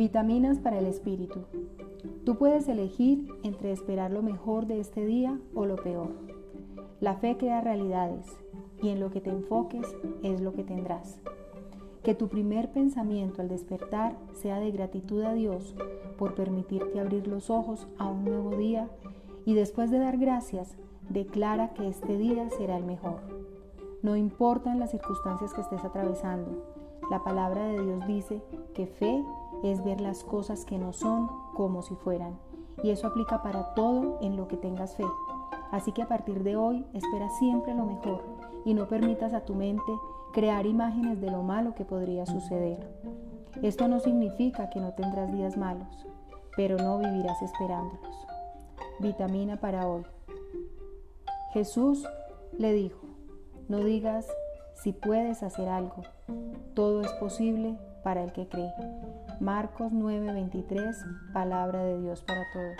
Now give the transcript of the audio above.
Vitaminas para el espíritu. Tú puedes elegir entre esperar lo mejor de este día o lo peor. La fe crea realidades y en lo que te enfoques es lo que tendrás. Que tu primer pensamiento al despertar sea de gratitud a Dios por permitirte abrir los ojos a un nuevo día y después de dar gracias, declara que este día será el mejor. No importan las circunstancias que estés atravesando, la palabra de Dios dice que fe es ver las cosas que no son como si fueran. Y eso aplica para todo en lo que tengas fe. Así que a partir de hoy espera siempre lo mejor y no permitas a tu mente crear imágenes de lo malo que podría suceder. Esto no significa que no tendrás días malos, pero no vivirás esperándolos. Vitamina para hoy. Jesús le dijo, no digas si puedes hacer algo, todo es posible para el que cree. Marcos 9:23, palabra de Dios para todos.